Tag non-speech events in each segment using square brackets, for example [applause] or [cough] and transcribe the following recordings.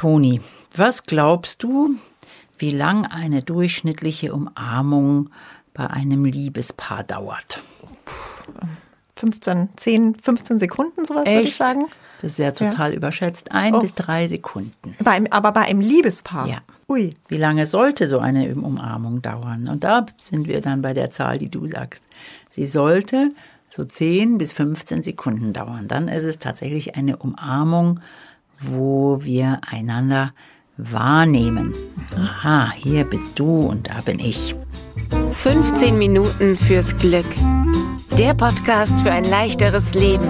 Toni, was glaubst du, wie lang eine durchschnittliche Umarmung bei einem Liebespaar dauert? 15, 10, 15 Sekunden, sowas würde ich sagen. Das ist ja total ja. überschätzt. Ein oh. bis drei Sekunden. Bei, aber bei einem Liebespaar? Ja. Ui. Wie lange sollte so eine Umarmung dauern? Und da sind wir dann bei der Zahl, die du sagst. Sie sollte so 10 bis 15 Sekunden dauern. Dann ist es tatsächlich eine Umarmung, wo wir einander wahrnehmen. Aha, hier bist du und da bin ich. 15 Minuten fürs Glück. Der Podcast für ein leichteres Leben.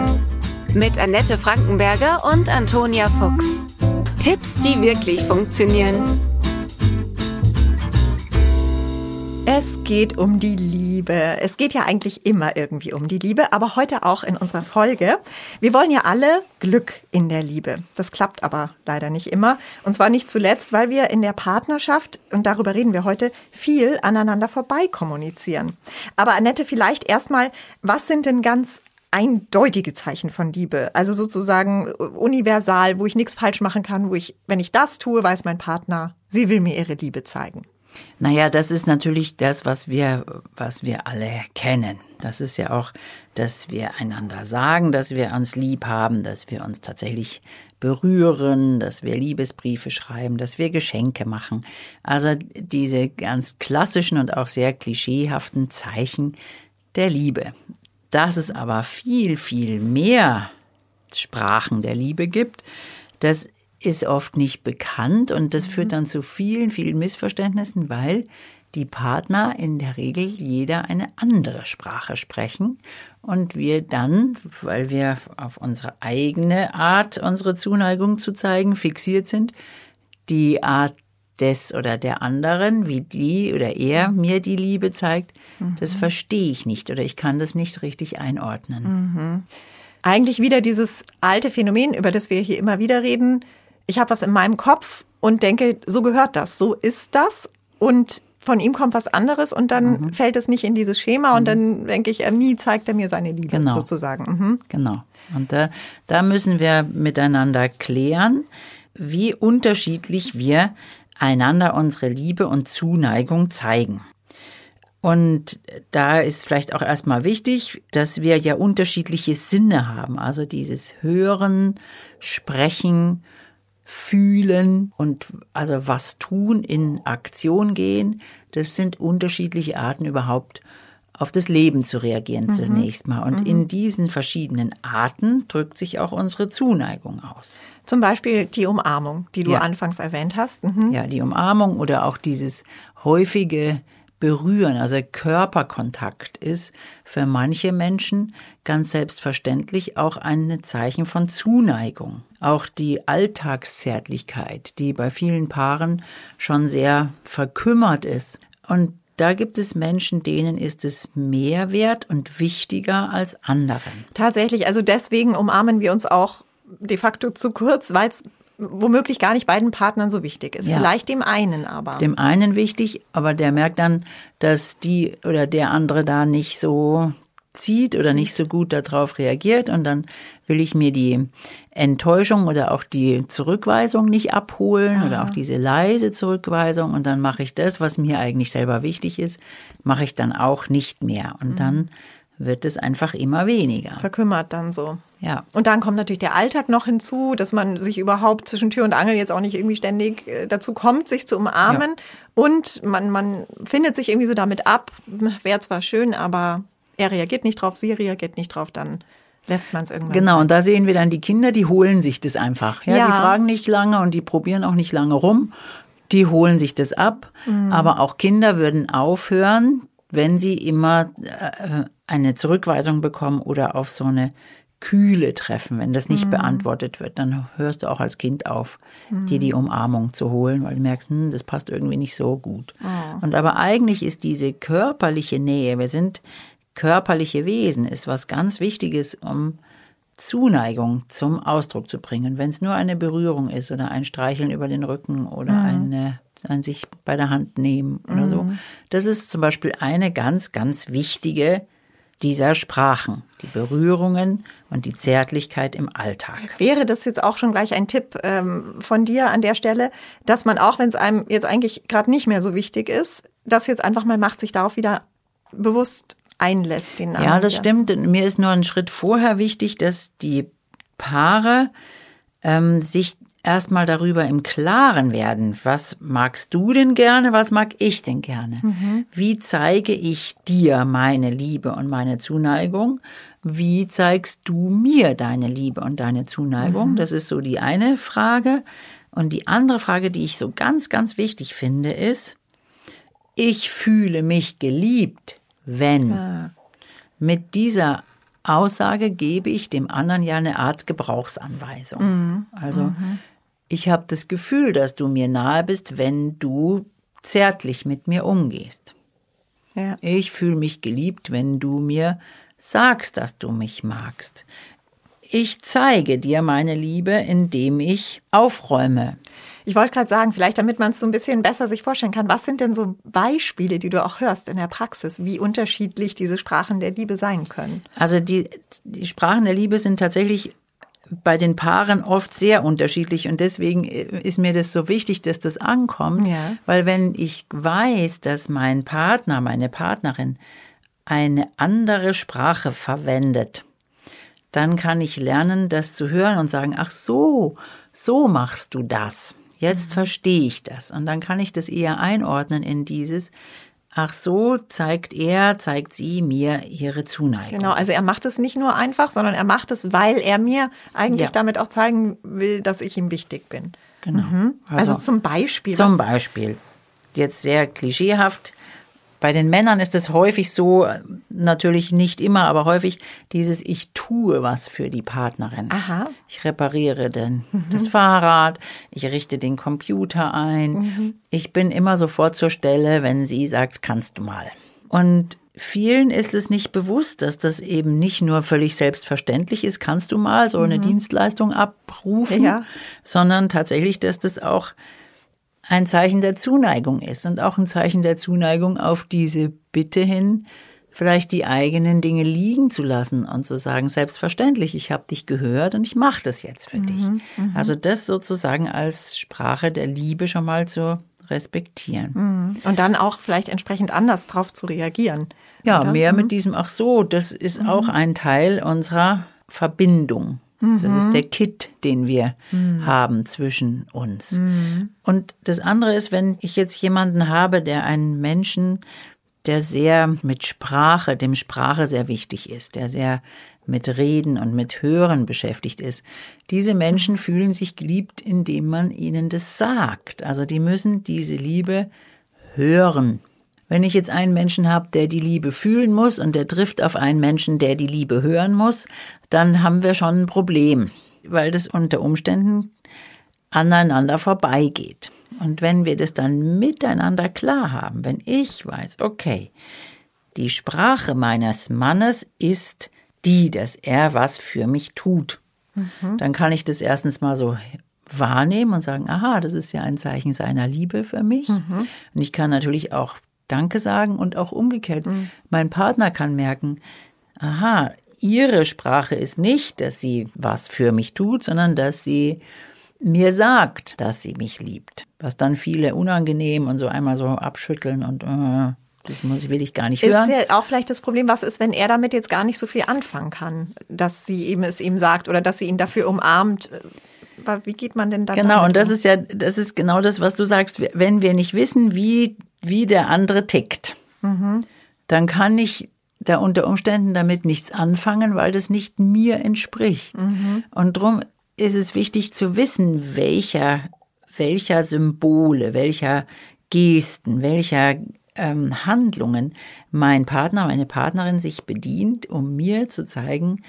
Mit Annette Frankenberger und Antonia Fuchs. Tipps, die wirklich funktionieren. Es geht um die Liebe. Es geht ja eigentlich immer irgendwie um die Liebe, aber heute auch in unserer Folge. Wir wollen ja alle Glück in der Liebe. Das klappt aber leider nicht immer. Und zwar nicht zuletzt, weil wir in der Partnerschaft, und darüber reden wir heute, viel aneinander vorbei kommunizieren. Aber Annette, vielleicht erstmal, was sind denn ganz eindeutige Zeichen von Liebe. Also sozusagen universal, wo ich nichts falsch machen kann, wo ich, wenn ich das tue, weiß mein Partner, sie will mir ihre Liebe zeigen. Naja, das ist natürlich das, was wir, was wir alle kennen. Das ist ja auch, dass wir einander sagen, dass wir uns lieb haben, dass wir uns tatsächlich berühren, dass wir Liebesbriefe schreiben, dass wir Geschenke machen. Also diese ganz klassischen und auch sehr klischeehaften Zeichen der Liebe. Dass es aber viel, viel mehr Sprachen der Liebe gibt, das ist oft nicht bekannt und das führt mhm. dann zu vielen, vielen Missverständnissen, weil die Partner in der Regel jeder eine andere Sprache sprechen und wir dann, weil wir auf unsere eigene Art, unsere Zuneigung zu zeigen, fixiert sind, die Art des oder der anderen, wie die oder er mhm. mir die Liebe zeigt, mhm. das verstehe ich nicht oder ich kann das nicht richtig einordnen. Mhm. Eigentlich wieder dieses alte Phänomen, über das wir hier immer wieder reden, ich habe was in meinem Kopf und denke, so gehört das, so ist das und von ihm kommt was anderes und dann mhm. fällt es nicht in dieses Schema und mhm. dann denke ich, er nie zeigt er mir seine Liebe genau. sozusagen. Mhm. Genau. Und da, da müssen wir miteinander klären, wie unterschiedlich wir einander unsere Liebe und Zuneigung zeigen. Und da ist vielleicht auch erstmal wichtig, dass wir ja unterschiedliche Sinne haben. Also dieses Hören, Sprechen fühlen und also was tun, in Aktion gehen. Das sind unterschiedliche Arten überhaupt auf das Leben zu reagieren mhm. zunächst mal. Und mhm. in diesen verschiedenen Arten drückt sich auch unsere Zuneigung aus. Zum Beispiel die Umarmung, die du ja. anfangs erwähnt hast. Mhm. Ja, die Umarmung oder auch dieses häufige Berühren, also Körperkontakt ist für manche Menschen ganz selbstverständlich auch ein Zeichen von Zuneigung. Auch die Alltagszärtlichkeit, die bei vielen Paaren schon sehr verkümmert ist. Und da gibt es Menschen, denen ist es mehr wert und wichtiger als anderen. Tatsächlich, also deswegen umarmen wir uns auch de facto zu kurz, weil es womöglich gar nicht beiden Partnern so wichtig ist. Ja. Vielleicht dem einen aber. Dem einen wichtig, aber der merkt dann, dass die oder der andere da nicht so zieht oder nicht so gut darauf reagiert und dann will ich mir die Enttäuschung oder auch die Zurückweisung nicht abholen Aha. oder auch diese leise Zurückweisung und dann mache ich das, was mir eigentlich selber wichtig ist, mache ich dann auch nicht mehr und mhm. dann wird es einfach immer weniger. Verkümmert dann so. Ja. Und dann kommt natürlich der Alltag noch hinzu, dass man sich überhaupt zwischen Tür und Angel jetzt auch nicht irgendwie ständig äh, dazu kommt, sich zu umarmen. Ja. Und man, man findet sich irgendwie so damit ab, wäre zwar schön, aber er reagiert nicht drauf, sie reagiert nicht drauf, dann lässt man es irgendwann. Genau, sein. und da sehen wir dann die Kinder, die holen sich das einfach. Ja, ja, Die fragen nicht lange und die probieren auch nicht lange rum. Die holen sich das ab. Mhm. Aber auch Kinder würden aufhören, wenn sie immer äh, eine Zurückweisung bekommen oder auf so eine Kühle treffen, wenn das nicht mhm. beantwortet wird, dann hörst du auch als Kind auf, mhm. dir die Umarmung zu holen, weil du merkst, hm, das passt irgendwie nicht so gut. Oh. Und aber eigentlich ist diese körperliche Nähe, wir sind körperliche Wesen, ist was ganz Wichtiges, um Zuneigung zum Ausdruck zu bringen. Wenn es nur eine Berührung ist oder ein Streicheln über den Rücken oder mhm. eine, ein sich bei der Hand nehmen oder so. Mhm. Das ist zum Beispiel eine ganz, ganz wichtige dieser Sprachen, die Berührungen und die Zärtlichkeit im Alltag. Wäre das jetzt auch schon gleich ein Tipp ähm, von dir an der Stelle, dass man auch, wenn es einem jetzt eigentlich gerade nicht mehr so wichtig ist, das jetzt einfach mal macht, sich darauf wieder bewusst einlässt, den Namen. Ja, das stimmt. Mir ist nur ein Schritt vorher wichtig, dass die Paare ähm, sich erstmal darüber im Klaren werden, was magst du denn gerne, was mag ich denn gerne? Wie zeige ich dir meine Liebe und meine Zuneigung? Wie zeigst du mir deine Liebe und deine Zuneigung? Das ist so die eine Frage. Und die andere Frage, die ich so ganz, ganz wichtig finde, ist, ich fühle mich geliebt, wenn. Mit dieser Aussage gebe ich dem anderen ja eine Art Gebrauchsanweisung. Also ich habe das Gefühl, dass du mir nahe bist, wenn du zärtlich mit mir umgehst. Ja. Ich fühle mich geliebt, wenn du mir sagst, dass du mich magst. Ich zeige dir meine Liebe, indem ich aufräume. Ich wollte gerade sagen, vielleicht damit man es so ein bisschen besser sich vorstellen kann, was sind denn so Beispiele, die du auch hörst in der Praxis, wie unterschiedlich diese Sprachen der Liebe sein können? Also die, die Sprachen der Liebe sind tatsächlich bei den Paaren oft sehr unterschiedlich und deswegen ist mir das so wichtig, dass das ankommt, Ja. weil wenn ich weiß, dass mein Partner, meine Partnerin eine andere Sprache verwendet, dann kann ich lernen, das zu hören und sagen, ach so, so machst du das. Jetzt verstehe ich das. Und dann kann ich das eher einordnen in dieses, ach so, zeigt er, zeigt sie mir ihre Zuneigung. Genau, also er macht es nicht nur einfach, sondern er macht es, weil er mir eigentlich Ja. damit auch zeigen will, dass ich ihm wichtig bin. Genau. Also, zum Beispiel. Zum Beispiel, jetzt sehr klischeehaft, bei den Männern ist es häufig so, natürlich nicht immer, aber häufig dieses Ich tue was für die Partnerin. Aha. Ich repariere den, das Fahrrad, ich richte den Computer ein. Mhm. Ich bin immer sofort zur Stelle, wenn sie sagt, kannst du mal. Und vielen ist es nicht bewusst, dass das eben nicht nur völlig selbstverständlich ist, kannst du mal so eine Dienstleistung abrufen, Mhm. Ja. sondern tatsächlich, dass das auch ein Zeichen der Zuneigung ist und auch ein Zeichen der Zuneigung auf diese Bitte hin, vielleicht die eigenen Dinge liegen zu lassen und zu sagen, selbstverständlich, ich habe dich gehört und ich mache das jetzt für dich. Also das sozusagen als Sprache der Liebe schon mal zu respektieren. Und dann auch vielleicht entsprechend anders drauf zu reagieren. Ja, mehr mit diesem, ach so, das ist auch ein Teil unserer Verbindung. Das ist der Kit, den wir haben zwischen uns. Und das andere ist, wenn ich jetzt jemanden habe, der einen Menschen, der sehr mit Sprache, dem Sprache sehr wichtig ist, der sehr mit Reden und mit Hören beschäftigt ist. Diese Menschen fühlen sich geliebt, indem man ihnen das sagt. Also die müssen diese Liebe hören. Wenn ich jetzt einen Menschen habe, der die Liebe fühlen muss und der trifft auf einen Menschen, der die Liebe hören muss, dann haben wir schon ein Problem, weil das unter Umständen aneinander vorbeigeht. Und wenn wir das dann miteinander klar haben, wenn ich weiß, okay, die Sprache meines Mannes ist die, dass er was für mich tut, dann kann ich das erstens mal so wahrnehmen und sagen, aha, das ist ja ein Zeichen seiner Liebe für mich. Und ich kann natürlich auch Danke sagen und auch umgekehrt. Mein Partner kann merken, aha, ihre Sprache ist nicht, dass sie was für mich tut, sondern dass sie mir sagt, dass sie mich liebt. Was dann viele unangenehm und so einmal so abschütteln und äh, das muss, will ich gar nicht Ist hören. ja auch vielleicht das Problem, was ist, wenn er damit jetzt gar nicht so viel anfangen kann, dass sie eben es ihm sagt oder dass sie ihn dafür umarmt. Wa- Wie geht man denn dann Genau, und das um? ist ja, das ist genau das, was du sagst. Wenn wir nicht wissen, wie, wie der andere tickt, dann kann ich da unter Umständen damit nichts anfangen, weil das nicht mir entspricht. Und drum ist es wichtig zu wissen, welcher, welcher Symbole, welcher Gesten, welcher ähm, Handlungen mein Partner, meine Partnerin sich bedient, um mir zu zeigen,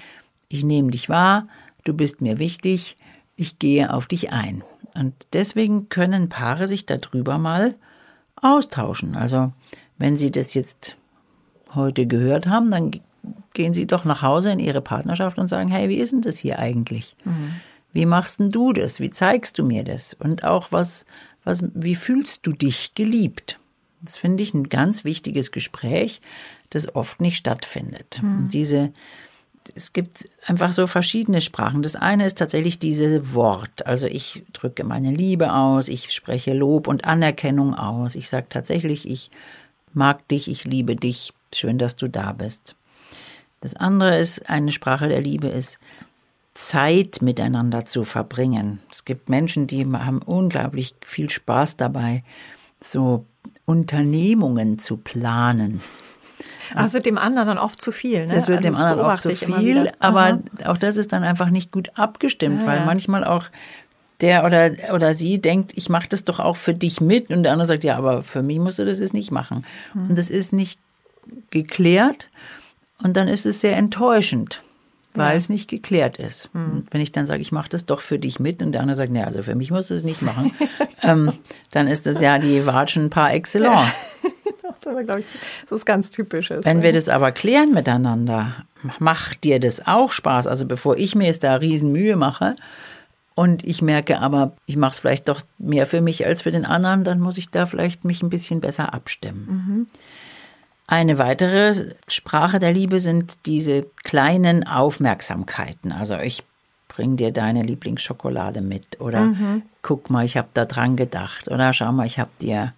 ich nehme dich wahr, du bist mir wichtig, ich gehe auf dich ein. Und deswegen können Paare sich darüber mal austauschen. Also wenn sie das jetzt heute gehört haben, dann gehen sie doch nach Hause in ihre Partnerschaft und sagen, hey, wie ist denn das hier eigentlich? Wie machst denn du das? Wie zeigst du mir das? Und auch was, was, wie fühlst du dich geliebt? Das finde ich ein ganz wichtiges Gespräch, das oft nicht stattfindet. Und diese es gibt einfach so verschiedene Sprachen. Das eine ist tatsächlich diese Wort. Also ich drücke meine Liebe aus, ich spreche Lob und Anerkennung aus. Ich sage tatsächlich, ich mag dich, ich liebe dich, schön, dass du da bist. Das andere ist, eine Sprache der Liebe ist, Zeit miteinander zu verbringen. Es gibt Menschen, die haben unglaublich viel Spaß dabei, so Unternehmungen zu planen. Also dem anderen dann oft zu viel. Ne? Das wird also dem anderen oft zu viel, aber auch das ist dann einfach nicht gut abgestimmt, Ja, weil ja. manchmal auch der oder, oder sie denkt, ich mache das doch auch für dich mit und der andere sagt, ja, aber für mich musst du das jetzt nicht machen. Hm. Und das ist nicht geklärt und dann ist es sehr enttäuschend, weil es nicht geklärt ist. Hm. Und wenn ich dann sage, ich mache das doch für dich mit und der andere sagt, nee, also für mich musst du es nicht machen, [laughs] ähm, dann ist das ja die Watschen par excellence. Das [laughs] ist aber, glaube ich, das ist ganz typisches. Wenn wir das aber klären miteinander, macht dir das auch Spaß? Also bevor ich mir jetzt da riesen Mühe mache und ich merke aber, ich mache es vielleicht doch mehr für mich als für den anderen, dann muss ich da vielleicht mich ein bisschen besser abstimmen. Eine weitere Sprache der Liebe sind diese kleinen Aufmerksamkeiten. Also ich bring dir deine Lieblingsschokolade mit oder guck mal, ich habe da dran gedacht oder schau mal, ich habe dir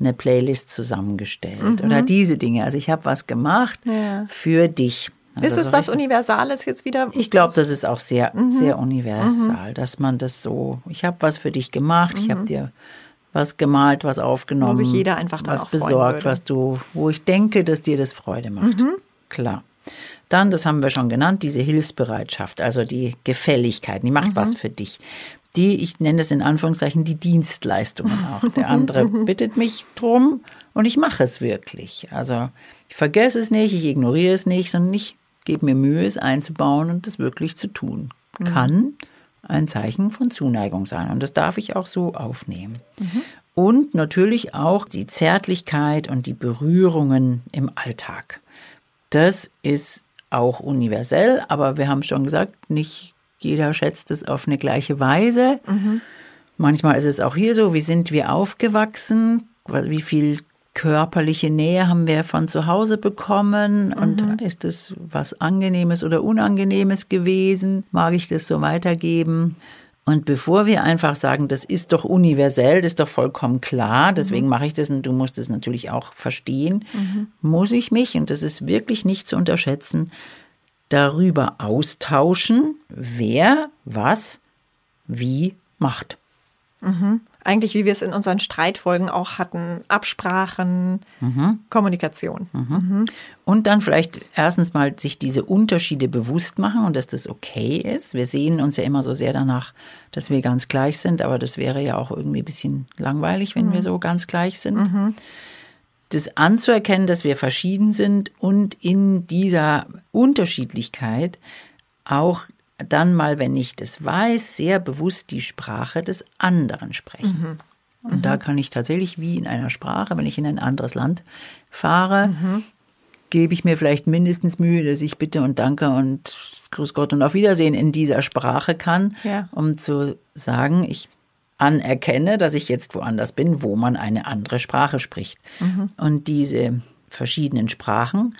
eine Playlist zusammengestellt oder diese Dinge. Also ich habe was gemacht Ja. für dich. Also ist es so was Universales jetzt wieder? ich glaube, das ist auch sehr, Mhm. sehr universal, dass man das so, ich habe was für dich gemacht, ich habe dir was gemalt, was aufgenommen, Mhm. Wo sich jeder einfach dann was besorgt. Mhm. was du, wo ich denke, dass dir das Freude macht. Klar. Dann, das haben wir schon genannt, diese Hilfsbereitschaft, also die Gefälligkeit, die Mhm. macht was für dich. Die, ich nenne es in Anführungszeichen, die Dienstleistungen auch. Der andere [laughs] bittet mich drum und ich mache es wirklich. Also ich vergesse es nicht, ich ignoriere es nicht, sondern ich gebe mir Mühe, es einzubauen und es wirklich zu tun. Kann ein Zeichen von Zuneigung sein. Und das darf ich auch so aufnehmen. Und natürlich auch die Zärtlichkeit und die Berührungen im Alltag. Das ist auch universell, aber wir haben schon gesagt, nicht jeder schätzt es auf eine gleiche Weise. Manchmal ist es auch hier so, wie sind wir aufgewachsen, wie viel körperliche Nähe haben wir von zu Hause bekommen und ist es was Angenehmes oder Unangenehmes gewesen? Mag ich das so weitergeben? Und bevor wir einfach sagen, das ist doch universell, das ist doch vollkommen klar, deswegen mache ich das und du musst es natürlich auch verstehen, muss ich mich, und das ist wirklich nicht zu unterschätzen, darüber austauschen, wer was wie macht. Eigentlich, wie wir es in unseren Streitfolgen auch hatten, Absprachen, Mhm. Kommunikation. Und dann vielleicht erstens mal sich diese Unterschiede bewusst machen und dass das okay ist. Wir sehen uns ja immer so sehr danach, dass wir ganz gleich sind, aber das wäre ja auch irgendwie ein bisschen langweilig, wenn wir so ganz gleich sind. Das anzuerkennen, dass wir verschieden sind und in dieser Unterschiedlichkeit auch dann mal, wenn ich das weiß, sehr bewusst die Sprache des anderen sprechen. Und da kann ich tatsächlich wie in einer Sprache, wenn ich in ein anderes Land fahre, gebe ich mir vielleicht mindestens Mühe, dass ich bitte und danke und grüß Gott und auf Wiedersehen in dieser Sprache kann, Ja. um zu sagen, ich anerkenne, dass ich jetzt woanders bin, wo man eine andere Sprache spricht. Und diese verschiedenen Sprachen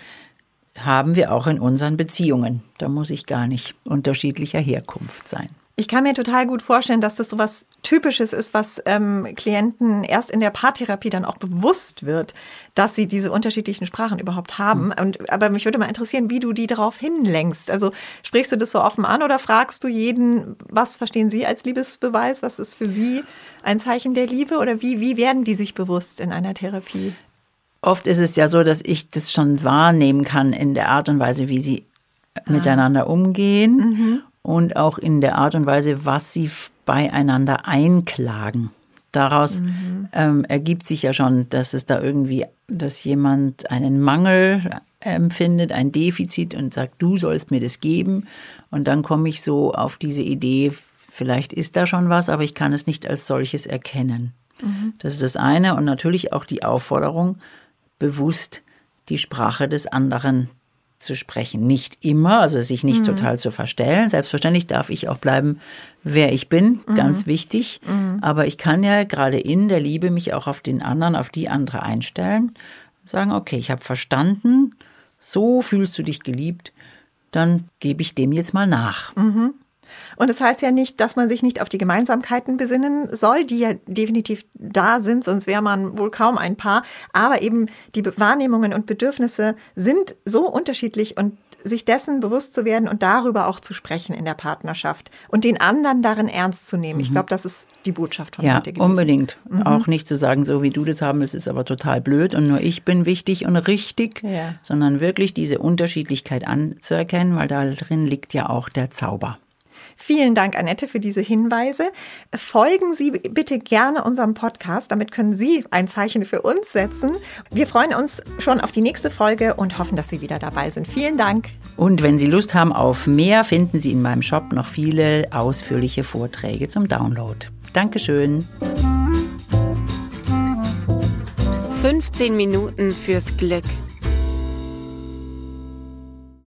haben wir auch in unseren Beziehungen. Da muss ich gar nicht unterschiedlicher Herkunft sein. Ich kann mir total gut vorstellen, dass das so was Typisches ist, was ähm, Klienten erst in der Paartherapie dann auch bewusst wird, dass sie diese unterschiedlichen Sprachen überhaupt haben. Und, aber mich würde mal interessieren, wie du die darauf hinlenkst. Also sprichst du das so offen an oder fragst du jeden, was verstehen Sie als Liebesbeweis? Was ist für Sie ein Zeichen der Liebe? Oder wie, wie werden die sich bewusst in einer Therapie? Oft ist es ja so, dass ich das schon wahrnehmen kann in der Art und Weise, wie sie miteinander umgehen und auch in der Art und Weise, was sie beieinander einklagen. Daraus ähm, ergibt sich ja schon, dass es da irgendwie, dass jemand einen Mangel empfindet, ein Defizit und sagt, du sollst mir das geben. Und dann komme ich so auf diese Idee, vielleicht ist da schon was, aber ich kann es nicht als solches erkennen. Das ist das eine. Und natürlich auch die Aufforderung, bewusst die Sprache des anderen zu sprechen. Nicht immer, also sich nicht total zu verstellen. Selbstverständlich darf ich auch bleiben, wer ich bin, ganz wichtig. Aber ich kann ja gerade in der Liebe mich auch auf den anderen, auf die andere einstellen. Sagen, okay, ich habe verstanden, so fühlst du dich geliebt, dann gebe ich dem jetzt mal nach. Und es das heißt ja nicht, dass man sich nicht auf die Gemeinsamkeiten besinnen soll, die ja definitiv da sind, sonst wäre man wohl kaum ein Paar. Aber eben die Wahrnehmungen und Bedürfnisse sind so unterschiedlich und sich dessen bewusst zu werden und darüber auch zu sprechen in der Partnerschaft und den anderen darin ernst zu nehmen. Ich mhm. glaube, das ist die Botschaft von ja, heute gewesen. Unbedingt. Mhm. Auch nicht zu sagen, so wie du das haben willst, ist aber total blöd und nur ich bin wichtig und richtig, ja. sondern wirklich diese Unterschiedlichkeit anzuerkennen, weil darin liegt ja auch der Zauber. Vielen Dank, Annette, für diese Hinweise. Folgen Sie bitte gerne unserem Podcast. Damit können Sie ein Zeichen für uns setzen. Wir freuen uns schon auf die nächste Folge und hoffen, dass Sie wieder dabei sind. Vielen Dank. Und wenn Sie Lust haben auf mehr, finden Sie in meinem Shop noch viele ausführliche Vorträge zum Download. Dankeschön. 15 Minuten fürs Glück